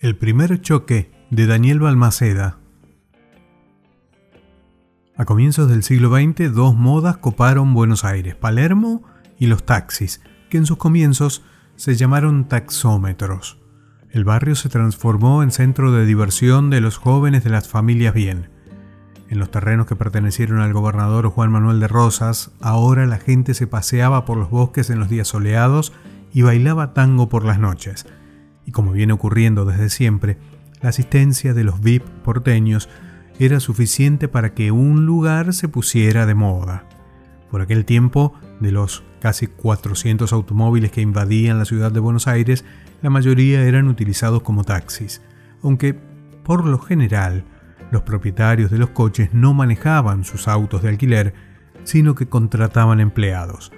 El primer choque de Daniel Balmaceda. A comienzos del siglo XX, dos modas coparon Buenos Aires, Palermo y los taxis, que en sus comienzos se llamaron taxómetros. El barrio se transformó en centro de diversión de los jóvenes de las familias bien. En los terrenos que pertenecieron al gobernador Juan Manuel de Rosas, ahora la gente se paseaba por los bosques en los días soleados y bailaba tango por las noches y como viene ocurriendo desde siempre, la asistencia de los VIP porteños era suficiente para que un lugar se pusiera de moda. Por aquel tiempo, de los casi 400 automóviles que invadían la ciudad de Buenos Aires, la mayoría eran utilizados como taxis, aunque por lo general los propietarios de los coches no manejaban sus autos de alquiler, sino que contrataban empleados.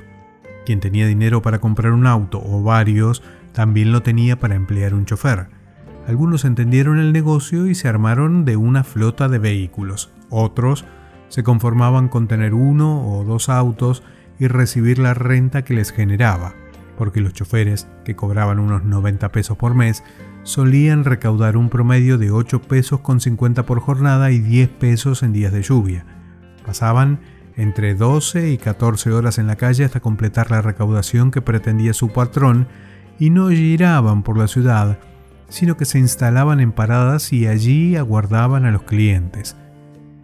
Quien tenía dinero para comprar un auto o varios también lo tenía para emplear un chofer. Algunos entendieron el negocio y se armaron de una flota de vehículos. Otros se conformaban con tener uno o dos autos y recibir la renta que les generaba, porque los choferes, que cobraban unos 90 pesos por mes, solían recaudar un promedio de 8 pesos con 50 por jornada y 10 pesos en días de lluvia. Pasaban entre 12 y 14 horas en la calle hasta completar la recaudación que pretendía su patrón y no giraban por la ciudad, sino que se instalaban en paradas y allí aguardaban a los clientes.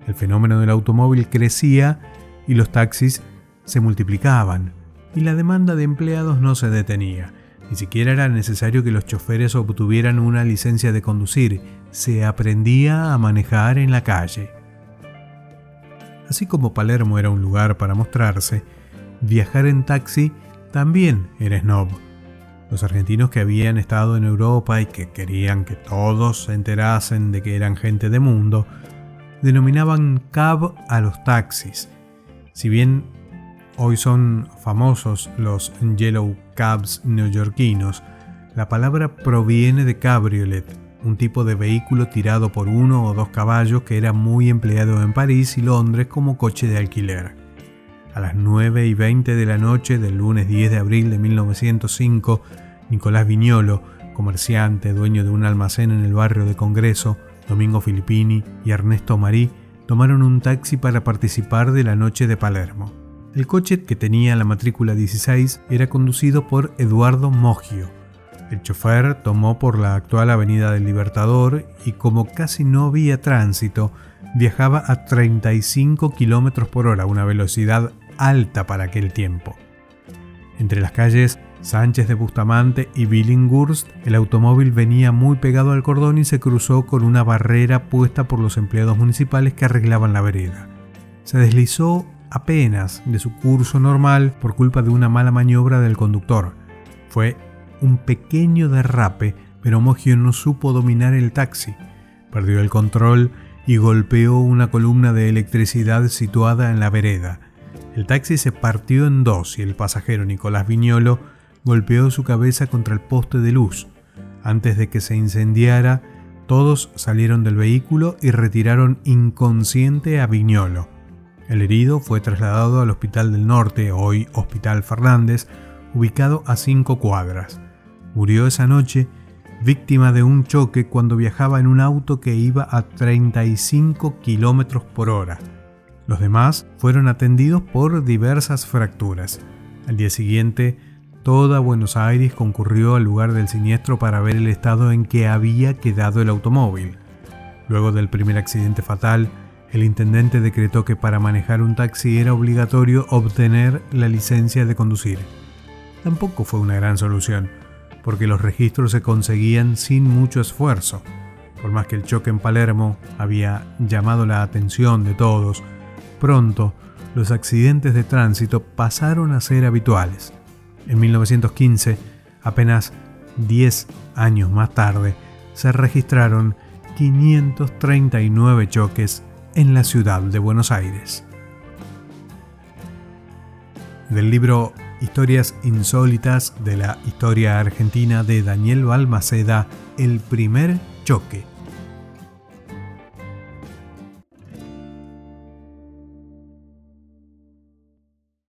El fenómeno del automóvil crecía y los taxis se multiplicaban, y la demanda de empleados no se detenía. Ni siquiera era necesario que los choferes obtuvieran una licencia de conducir, se aprendía a manejar en la calle. Así como Palermo era un lugar para mostrarse, viajar en taxi también era snob. Los argentinos que habían estado en Europa y que querían que todos se enterasen de que eran gente de mundo, denominaban cab a los taxis. Si bien hoy son famosos los yellow cabs neoyorquinos, la palabra proviene de cabriolet, un tipo de vehículo tirado por uno o dos caballos que era muy empleado en París y Londres como coche de alquiler. A las 9 y 20 de la noche del lunes 10 de abril de 1905, Nicolás Viñolo, comerciante, dueño de un almacén en el barrio de Congreso, Domingo Filippini y Ernesto Marí, tomaron un taxi para participar de la noche de Palermo. El coche, que tenía la matrícula 16, era conducido por Eduardo Moggio. El chofer tomó por la actual Avenida del Libertador y como casi no había tránsito, viajaba a 35 km por hora, una velocidad alta para aquel tiempo. Entre las calles Sánchez de Bustamante y Billinghurst, el automóvil venía muy pegado al cordón y se cruzó con una barrera puesta por los empleados municipales que arreglaban la vereda. Se deslizó apenas de su curso normal por culpa de una mala maniobra del conductor. Fue un pequeño derrape, pero Mogio no supo dominar el taxi. Perdió el control y golpeó una columna de electricidad situada en la vereda. El taxi se partió en dos y el pasajero Nicolás Viñolo golpeó su cabeza contra el poste de luz. Antes de que se incendiara, todos salieron del vehículo y retiraron inconsciente a Viñolo. El herido fue trasladado al Hospital del Norte, hoy Hospital Fernández, ubicado a cinco cuadras. Murió esa noche víctima de un choque cuando viajaba en un auto que iba a 35 km por hora. Los demás fueron atendidos por diversas fracturas. Al día siguiente, Toda Buenos Aires concurrió al lugar del siniestro para ver el estado en que había quedado el automóvil. Luego del primer accidente fatal, el intendente decretó que para manejar un taxi era obligatorio obtener la licencia de conducir. Tampoco fue una gran solución, porque los registros se conseguían sin mucho esfuerzo. Por más que el choque en Palermo había llamado la atención de todos, pronto los accidentes de tránsito pasaron a ser habituales. En 1915, apenas 10 años más tarde, se registraron 539 choques en la ciudad de Buenos Aires. Del libro Historias insólitas de la historia argentina de Daniel Balmaceda, El primer choque.